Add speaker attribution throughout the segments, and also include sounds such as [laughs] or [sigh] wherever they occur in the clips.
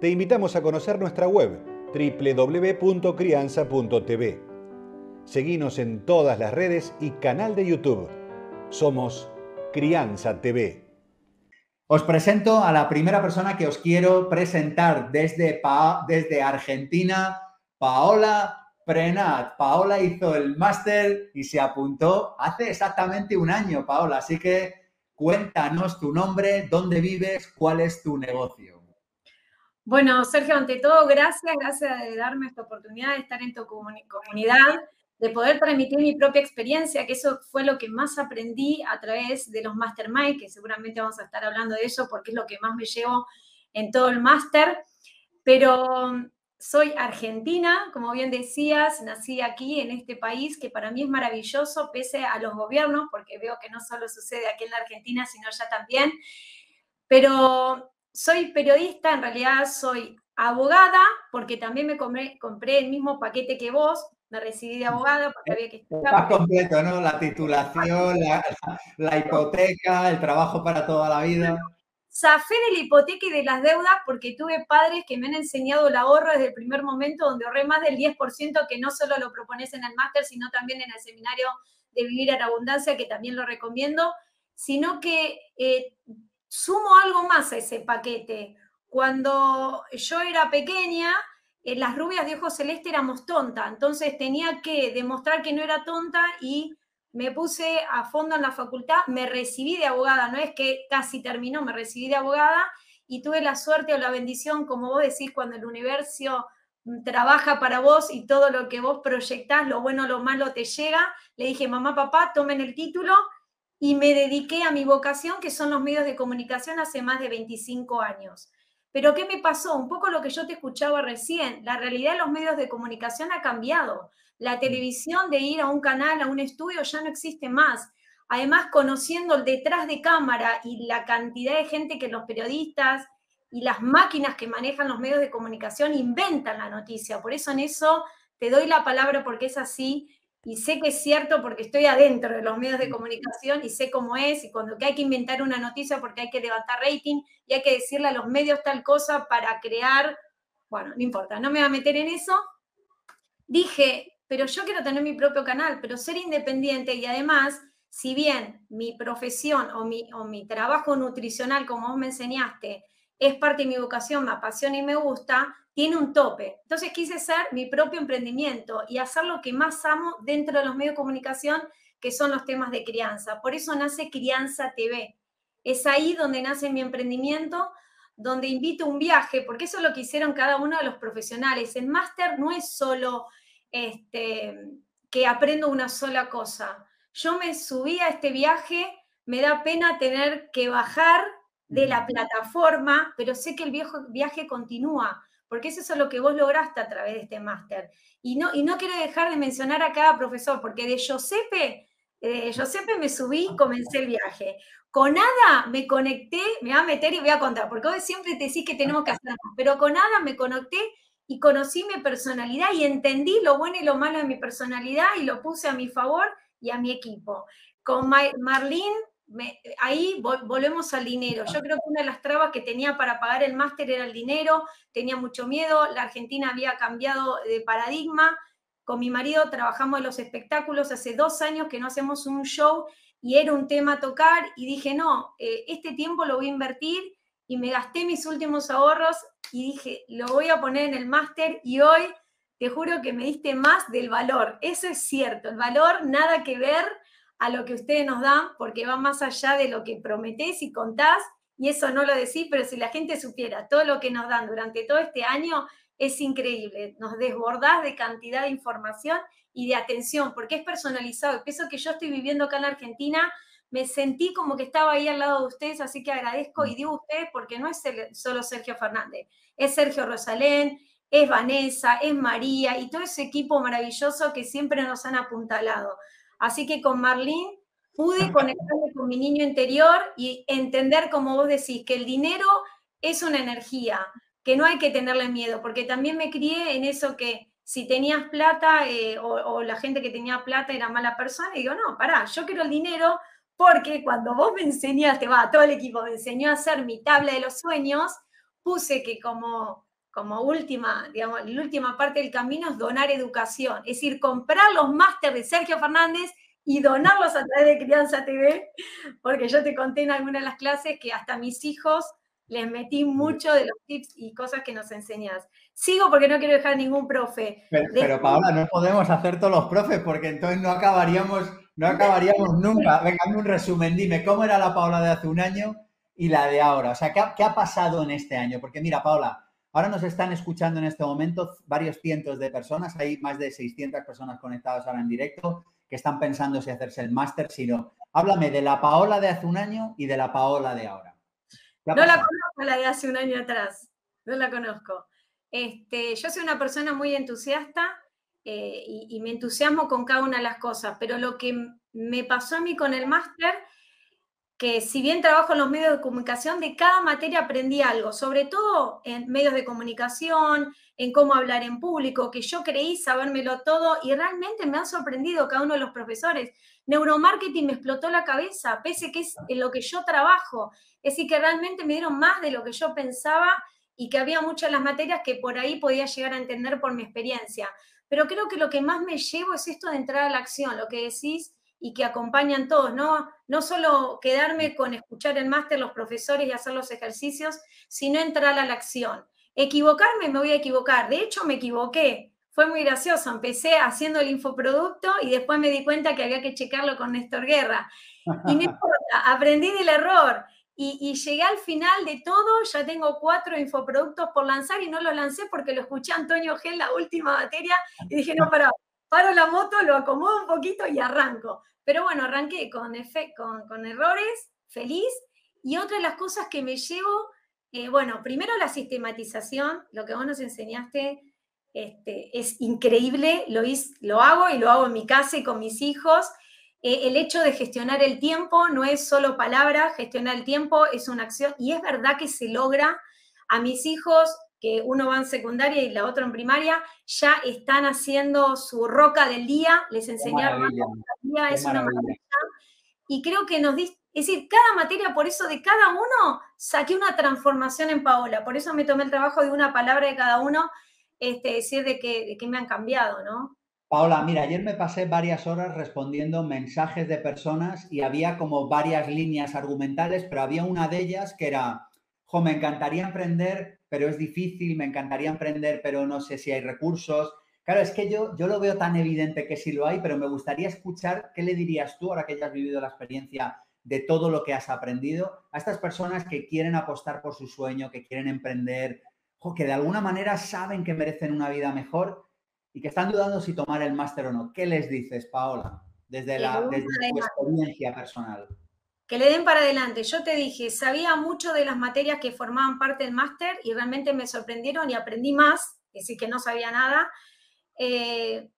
Speaker 1: te invitamos a conocer nuestra web www.crianza.tv. Seguimos en todas las redes y canal de YouTube. Somos Crianza TV.
Speaker 2: Os presento a la primera persona que os quiero presentar desde, desde Argentina, Paola Prenat. Paola hizo el máster y se apuntó hace exactamente un año, Paola. Así que cuéntanos tu nombre, dónde vives, cuál es tu negocio.
Speaker 3: Bueno, Sergio, ante todo, gracias, gracias de darme esta oportunidad de estar en tu comunidad, de poder transmitir mi propia experiencia, que eso fue lo que más aprendí a través de los mastermind, que seguramente vamos a estar hablando de eso porque es lo que más me llevo en todo el máster. Pero mm, soy argentina, como bien decías, nací aquí en este país que para mí es maravilloso, pese a los gobiernos, porque veo que no solo sucede aquí en la Argentina, sino ya también. Pero soy periodista, en realidad soy abogada, porque también me compré, el mismo paquete que vos, me recibí de abogada porque había que
Speaker 2: estudiar. Más completo, ¿no? La titulación, la, hipoteca, el trabajo para toda la vida.
Speaker 3: Zafé de la hipoteca y de las deudas porque tuve padres que me han enseñado el ahorro desde el primer momento, donde ahorré más del 10%, que no solo lo propones en el máster, sino también en el seminario de Vivir en Abundancia, que también lo recomiendo, sino que eh, sumo algo más a ese paquete. Cuando yo era pequeña, eh, las rubias de ojos celeste éramos tontas, entonces tenía que demostrar que no era tonta y me puse a fondo en la facultad, me recibí de abogada, no es que casi terminó, me recibí de abogada y tuve la suerte o la bendición, como vos decís, cuando el universo trabaja para vos y todo lo que vos proyectás, lo bueno, lo malo te llega. Le dije, mamá, papá, tomen el título y me dediqué a mi vocación, que son los medios de comunicación, hace más de 25 años. Pero ¿qué me pasó? Un poco lo que yo te escuchaba recién. La realidad de los medios de comunicación ha cambiado. La televisión de ir a un canal, a un estudio, ya no existe más. Además, conociendo el detrás de cámara y la cantidad de gente que los periodistas y las máquinas que manejan los medios de comunicación inventan la noticia. Por eso en eso te doy la palabra porque es así y sé que es cierto porque estoy adentro de los medios de comunicación y sé cómo es y cuando hay que inventar una noticia porque hay que levantar rating y hay que decirle a los medios tal cosa para crear, bueno, no importa, no me voy a meter en eso. Dije, pero yo quiero tener mi propio canal, pero ser independiente y además, si bien mi profesión o mi, o mi trabajo nutricional, como vos me enseñaste, es parte de mi vocación, me apasiona y me gusta, tiene un tope. Entonces quise ser mi propio emprendimiento y hacer lo que más amo dentro de los medios de comunicación, que son los temas de crianza. Por eso nace Crianza TV. Es ahí donde nace mi emprendimiento, donde invito un viaje, porque eso es lo que hicieron cada uno de los profesionales. El máster no es solo este, que aprendo una sola cosa. Yo me subí a este viaje, me da pena tener que bajar de la plataforma, pero sé que el viejo viaje continúa porque eso es lo que vos lograste a través de este máster. Y no, y no quiero dejar de mencionar a cada profesor, porque de Giuseppe, de me subí, comencé el viaje. Con Ada me conecté, me voy a meter y voy a contar, porque hoy siempre te decís que tenemos que hacer pero con Ada me conecté y conocí mi personalidad y entendí lo bueno y lo malo de mi personalidad y lo puse a mi favor y a mi equipo. Con Marlene ahí volvemos al dinero. Yo creo que una de las trabas que tenía para pagar el máster era el dinero, tenía mucho miedo, la Argentina había cambiado de paradigma. Con mi marido trabajamos en los espectáculos hace dos años que no hacemos un show y era un tema a tocar y dije, no, eh, este tiempo lo voy a invertir y me gasté mis últimos ahorros y dije, lo voy a poner en el máster y hoy te juro que me diste más del valor. Eso es cierto, el valor nada que ver a lo que ustedes nos dan, porque va más allá de lo que prometés y contás, y eso no lo decís, pero si la gente supiera todo lo que nos dan durante todo este año, es increíble. Nos desbordás de cantidad de información y de atención, porque es personalizado. Peso que yo estoy viviendo acá en la Argentina, me sentí como que estaba ahí al lado de ustedes, así que agradezco y digo ustedes porque no es solo Sergio Fernández, es Sergio Rosalén, es Vanessa, es María y todo ese equipo maravilloso que siempre nos han apuntalado. Así que con Marlene pude conectarme con mi niño interior y entender, como vos decís, que el dinero es una energía, que no hay que tenerle miedo, porque también me crié en eso que si tenías plata eh, o, la gente que tenía plata era mala persona, y digo, no, pará, yo quiero el dinero porque cuando vos me enseñaste, va, todo el equipo me enseñó a hacer mi tabla de los sueños, puse que como, como última, digamos, la última parte del camino es donar educación, es decir, comprar los másteres de Sergio Fernández y donarlos a través de Crianza TV, porque yo te conté en alguna de las clases que hasta mis hijos les metí mucho de los tips y cosas que nos enseñas. Sigo porque no quiero dejar ningún profe.
Speaker 2: Pero, Paola, no podemos hacer todos los profes porque entonces no acabaríamos, no acabaríamos nunca. Venga, un resumen, dime, ¿cómo era la Paola de hace un año y la de ahora? O sea, ¿qué ¿qué ha pasado en este año? Porque mira, Paola, ahora nos están escuchando en este momento varios cientos de personas, hay más de 600 personas conectadas ahora en directo que están pensando si hacerse el máster, sino háblame de la Paola de hace un año y de la Paola de ahora.
Speaker 3: No la conozco la de hace un año atrás, no la conozco. Este, yo soy una persona muy entusiasta eh, y, y, me entusiasmo con cada una de las cosas, pero lo que me pasó a mí con el máster, que si bien trabajo en los medios de comunicación, de cada materia aprendí algo, sobre todo en medios de comunicación, en cómo hablar en público, que yo creí sabérmelo todo y realmente me han sorprendido cada uno de los profesores. Neuromarketing me explotó la cabeza, pese que es en lo que yo trabajo. Es decir, que realmente me dieron más de lo que yo pensaba y que había muchas de las materias que por ahí podía llegar a entender por mi experiencia. Pero creo que lo que más me llevo es esto de entrar a la acción, lo que decís y que acompañan todos, ¿no? No solo quedarme con escuchar el máster, los profesores y hacer los ejercicios, sino entrar a la acción. Equivocarme, me voy a equivocar. De hecho, me equivoqué. Fue muy gracioso. Empecé haciendo el infoproducto y después me di cuenta que había que checarlo con Néstor Guerra. Y no [laughs] importa, aprendí del error. Y, llegué al final de todo, ya tengo cuatro infoproductos por lanzar y no los lancé porque lo escuché a Antonio G en la última materia y dije, no, para, paro la moto, lo acomodo un poquito y arranco. Pero bueno, arranqué con, con, con errores, feliz. Y otra de las cosas que me llevo eh, bueno, primero la sistematización, lo que vos nos enseñaste este, es increíble, lo, lo, hago y lo hago en mi casa y con mis hijos. Eh, el hecho de gestionar el tiempo no es solo palabra, gestionar el tiempo es una acción y es verdad que se logra. A mis hijos, que uno va en secundaria y la otra en primaria, ya están haciendo su roca del día, les enseñaron día, es una maravilla. Y creo que nos, diste es decir, cada materia, por eso de cada uno, saqué una transformación en Paola. Por eso me tomé el trabajo de una palabra de cada uno, este, decir de que, de me han cambiado, ¿no?
Speaker 2: Paola, mira, ayer me pasé varias horas respondiendo mensajes de personas y había como varias líneas argumentales, pero había una de ellas que era, jo, me encantaría emprender, pero es difícil, me encantaría emprender, pero no sé si hay recursos. Claro, es que yo, yo lo veo tan evidente que sí lo hay, pero me gustaría escuchar qué le dirías tú ahora que ya has vivido la experiencia de todo lo que has aprendido a estas personas que quieren apostar por su sueño, que quieren emprender, o que de alguna manera saben que merecen una vida mejor y que están dudando si tomar el máster o no. ¿Qué les dices, Paola, desde, la, desde tu experiencia personal?
Speaker 3: Que le den para adelante. Yo te dije, sabía mucho de las materias que formaban parte del máster y realmente me sorprendieron y aprendí más, es decir, que no sabía nada. Eh,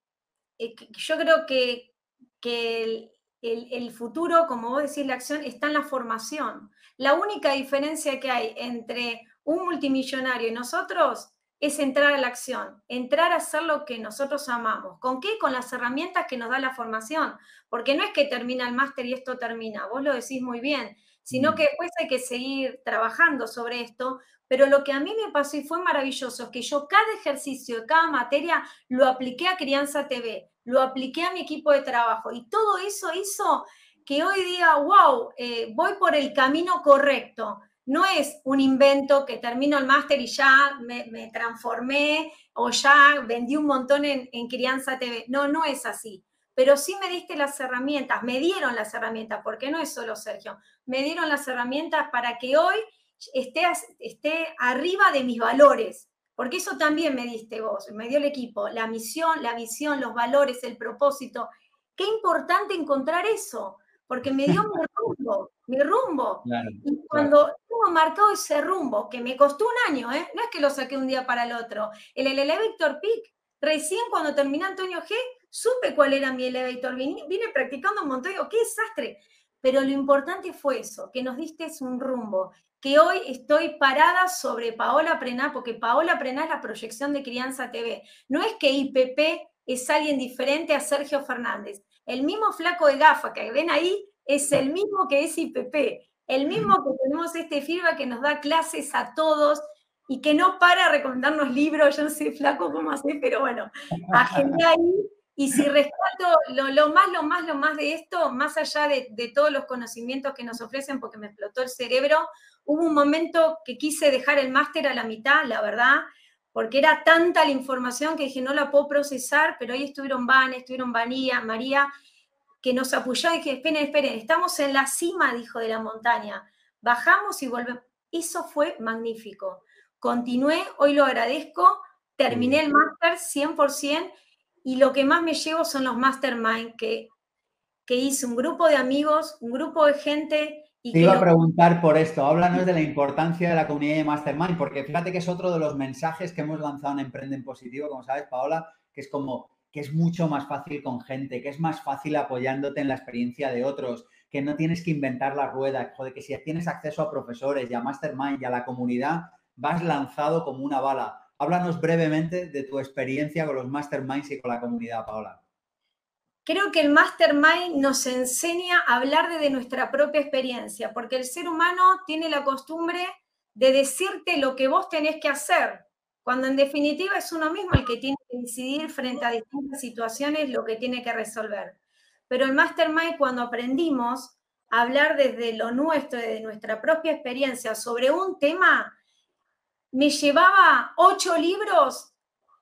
Speaker 3: eh, yo creo que, que el, futuro, como vos decís, la acción está en la formación. La única diferencia que hay entre un multimillonario y nosotros es entrar a la acción, entrar a hacer lo que nosotros amamos. ¿Con qué? Con las herramientas que nos da la formación. Porque no es que termina el máster y esto termina, vos lo decís muy bien, sino mm. que después hay que seguir trabajando sobre esto. Pero lo que a mí me pasó y fue maravilloso es que yo cada ejercicio, cada materia, lo apliqué a Crianza TV lo apliqué a mi equipo de trabajo y todo eso hizo que hoy diga, wow, eh, voy por el camino correcto. No es un invento que termino el máster y ya me, transformé o ya vendí un montón en, Crianza TV. No, no es así. Pero sí me diste las herramientas, me dieron las herramientas, porque no es solo Sergio, me dieron las herramientas para que hoy esté, esté arriba de mis valores, porque eso también me diste vos, me dio el equipo, la misión, la visión, los valores, el propósito. Qué importante encontrar eso, porque me dio mi [laughs] mi rumbo. y cuando tengo marcado ese rumbo, que me costó un año, ¿eh? no es que lo saqué un día para el otro, el, el elevator peak, recién cuando terminé Antonio G, supe cuál era mi elevator, vine, vine practicando un montón, digo, qué desastre. Pero lo importante fue eso, que nos diste un rumbo, que hoy estoy parada sobre Paola Prená, porque Paola Prená es la proyección de Crianza TV. No es que IPP es alguien diferente a Sergio Fernández. El mismo flaco de gafa que ven ahí es el mismo que es IPP, el mismo que tenemos este firma que nos da clases a todos y que no para recomendarnos libros, yo no sé flaco cómo hacer, pero bueno, ahí. Y si rescato lo, más, lo más, lo más de esto, más allá de, de todos los conocimientos que nos ofrecen, porque me explotó el cerebro, hubo un momento que quise dejar el máster a la mitad, la verdad, porque era tanta la información que dije, no la puedo procesar, pero ahí estuvieron Van, estuvieron Vanía, María, que nos apoyó y dije, esperen, esperen, estamos en la cima, dijo, de la montaña, bajamos y volvemos. Eso fue magnífico. Continué, hoy lo agradezco, terminé el máster 100% y lo que más me llevo son los mastermind que, que hice, un grupo de amigos, un grupo de gente
Speaker 2: te iba a preguntar por esto. Háblanos de la importancia de la comunidad de Mastermind, porque fíjate que es otro de los mensajes que hemos lanzado en Emprende en Positivo, como sabes, Paola, que es como que es mucho más fácil con gente, que es más fácil apoyándote en la experiencia de otros, que no tienes que inventar la rueda, joder, que si tienes acceso a profesores y a Mastermind y a la comunidad, vas lanzado como una bala. Háblanos brevemente de tu experiencia con los Masterminds y con la comunidad, Paola.
Speaker 3: Creo que el mastermind nos enseña a hablar desde nuestra propia experiencia, porque el ser humano tiene la costumbre de decirte lo que vos tenés que hacer, cuando en definitiva es uno mismo el que tiene que decidir frente a distintas situaciones lo que tiene que resolver. Pero el mastermind, cuando aprendimos a hablar desde lo nuestro, desde nuestra propia experiencia sobre un tema, me llevaba ocho libros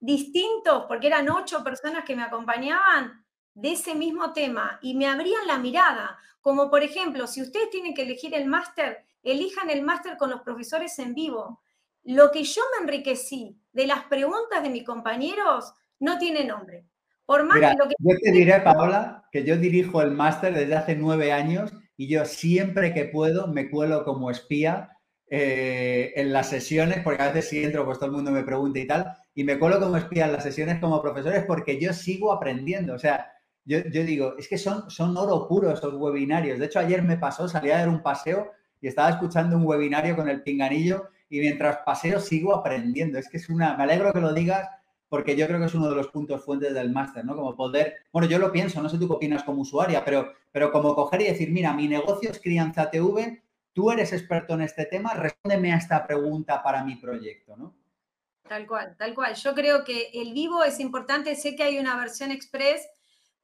Speaker 3: distintos, porque eran ocho personas que me acompañaban, de ese mismo tema y me abrían la mirada. Como por ejemplo, si ustedes tienen que elegir el máster, elijan el máster con los profesores en vivo. Lo que yo me enriquecí de las preguntas de mis compañeros no tiene nombre.
Speaker 2: Por más que lo que... Yo te diré, Paola, que yo dirijo el máster desde hace nueve años y yo siempre que puedo me cuelo como espía eh, en las sesiones, porque a veces si entro, pues todo el mundo me pregunta y tal, y me cuelo como espía en las sesiones como profesores porque yo sigo aprendiendo. O sea, yo, digo, es que son, son oro puro estos webinarios. De hecho, ayer me pasó, salí a dar un paseo y estaba escuchando un webinario con el pinganillo y mientras paseo sigo aprendiendo. Es que es una, me alegro que lo digas porque yo creo que es uno de los puntos fuentes del máster, ¿no? Como poder, bueno, yo lo pienso, no sé tú qué opinas como usuaria, pero, pero como coger y decir, mira, mi negocio es Crianza TV, tú eres experto en este tema, respóndeme a esta pregunta para mi proyecto, ¿no?
Speaker 3: Tal cual, tal cual. Yo creo que el vivo es importante, sé que hay una versión express,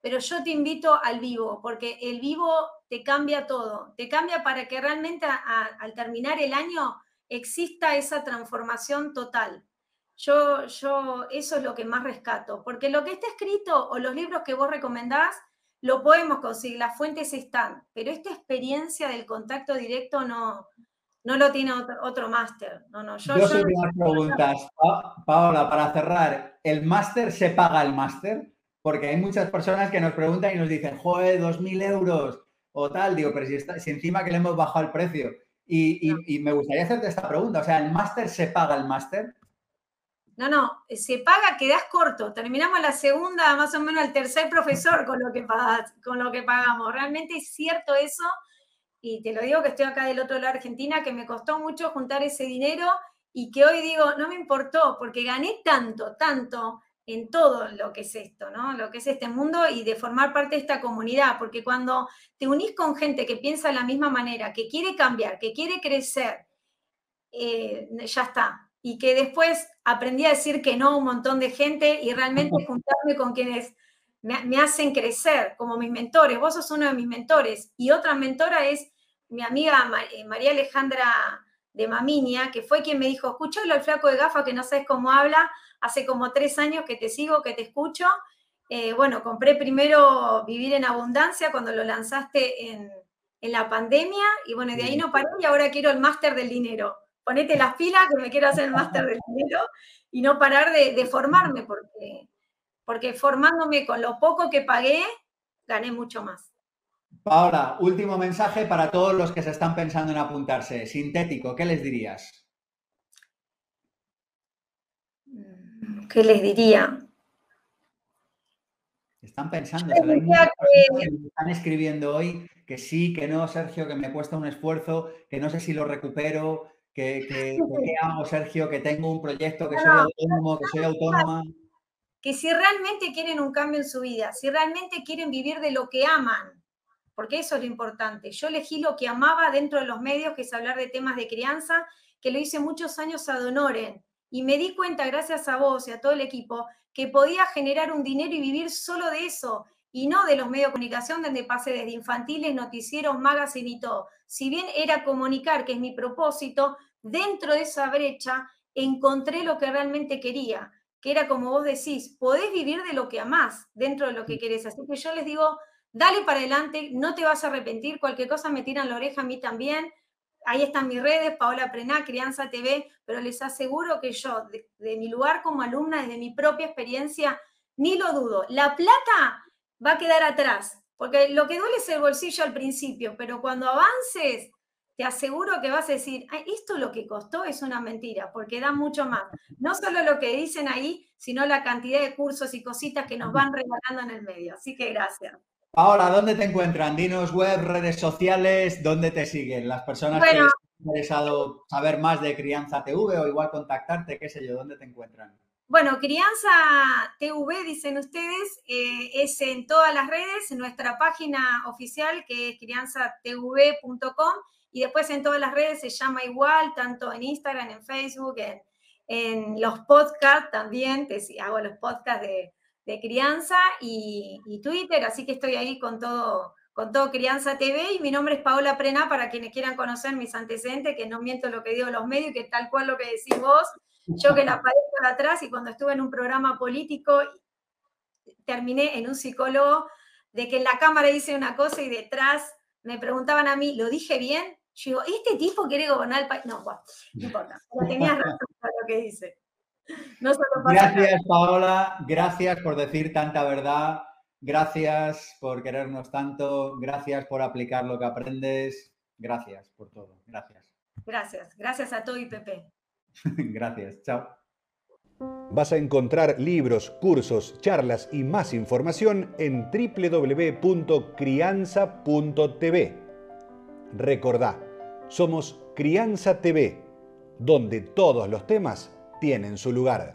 Speaker 3: pero yo te invito al vivo, porque el vivo te cambia todo, te cambia para que realmente al terminar el año exista esa transformación total. Yo, yo, eso es lo que más rescato, porque lo que está escrito o los libros que vos recomendás, lo podemos conseguir, las fuentes están, pero esta experiencia del contacto directo no, no lo tiene otro, máster. No, no,
Speaker 2: yo, yo, preguntas. Paola, para cerrar, ¿el máster se paga el máster? porque hay muchas personas que nos preguntan y nos dicen, joder, 2.000 euros o tal, digo, pero si, está, si encima que le hemos bajado el precio. Y, me gustaría hacerte esta pregunta, o sea, ¿el máster se paga el máster?
Speaker 3: No, no, se paga, quedas corto. Terminamos la segunda, más o menos el tercer profesor con lo que, con lo que pagamos. Realmente es cierto eso. Y te lo digo que estoy acá del otro lado de Argentina, que me costó mucho juntar ese dinero y que hoy digo, no me importó, porque gané tanto, tanto en todo lo que es esto, ¿no? Lo que es este mundo y de formar parte de esta comunidad, porque cuando te unís con gente que piensa de la misma manera, que quiere cambiar, que quiere crecer, eh, ya está. Y que después aprendí a decir que no a un montón de gente y realmente juntarme con quienes me, hacen crecer, como mis mentores. Vos sos uno de mis mentores. Y otra mentora es mi amiga eh, María Alejandra de Maminia, que fue quien me dijo, escúchalo al flaco de gafa que no sabes cómo habla, hace como tres años que te sigo, que te escucho. Eh, bueno, compré primero Vivir en Abundancia cuando lo lanzaste en, la pandemia y bueno, de ahí no paré y ahora quiero el máster del dinero. Ponete las pilas que me quiero hacer el máster del dinero y no parar de, formarme porque, porque formándome con lo poco que pagué, gané mucho más.
Speaker 2: Paola, último mensaje para todos los que se están pensando en apuntarse. Sintético, ¿qué les dirías?
Speaker 3: ¿Qué les diría?
Speaker 2: Están pensando, están escribiendo hoy que sí, que no, Sergio, que me cuesta un esfuerzo, que no sé si lo recupero, que, que, ¿qué hago, Sergio? Que tengo un proyecto, que soy autónomo, que soy autónoma.
Speaker 3: Que si realmente quieren un cambio en su vida, si realmente quieren vivir de lo que aman, porque eso es lo importante. Yo elegí lo que amaba dentro de los medios, que es hablar de temas de crianza, que lo hice muchos años a Donoren. Y me di cuenta, gracias a vos y a todo el equipo, que podía generar un dinero y vivir solo de eso, y no de los medios de comunicación donde pasé desde infantiles, noticieros, magazine y todo. Si bien era comunicar, que es mi propósito, dentro de esa brecha encontré lo que realmente quería, que era como vos decís, podés vivir de lo que amás dentro de lo que querés. Así que yo les digo, dale para adelante, no te vas a arrepentir, cualquier cosa me tiran la oreja a mí también. Ahí están mis redes, Paola Prená, Crianza TV, pero les aseguro que yo, de, mi lugar como alumna, desde mi propia experiencia, ni lo dudo. La plata va a quedar atrás, porque lo que duele es el bolsillo al principio, pero cuando avances, te aseguro que vas a decir, esto lo que costó es una mentira, porque da mucho más. No solo lo que dicen ahí, sino la cantidad de cursos y cositas que nos van regalando en el medio. Así que gracias.
Speaker 2: Ahora, ¿dónde te encuentran? Dinos web, redes sociales, ¿dónde te siguen? Las personas que han interesado saber más de Crianza TV o igual contactarte, qué sé yo, ¿dónde te encuentran?
Speaker 3: Bueno, Crianza TV, dicen ustedes, eh, es en todas las redes, en nuestra página oficial que es crianzatv.com y después en todas las redes se llama igual, tanto en Instagram, en Facebook, en, en los podcasts también, te, hago los podcasts de de crianza y, Twitter, así que estoy ahí con todo, con todo Crianza TV y mi nombre es Paola Prena para quienes quieran conocer mis antecedentes, que no miento lo que digo los medios, que tal cual lo que decís vos, yo que la aparezco de atrás y cuando estuve en un programa político terminé en un psicólogo de que en la cámara hice una cosa y detrás me preguntaban a mí, ¿lo dije bien? Yo digo, ¿este tipo quiere gobernar el país? No, no importa, pero tenías razón con lo que dice.
Speaker 2: Gracias, Paola. Gracias por decir tanta verdad. Gracias por querernos tanto. Gracias por aplicar lo que aprendes. Gracias por todo. Gracias.
Speaker 3: Gracias. Gracias a todo y Pepe. [laughs]
Speaker 2: gracias. Chao.
Speaker 1: Vas a encontrar libros, cursos, charlas y más información en www.crianza.tv. Recordá, somos Crianza TV, donde todos los temas tienen su lugar.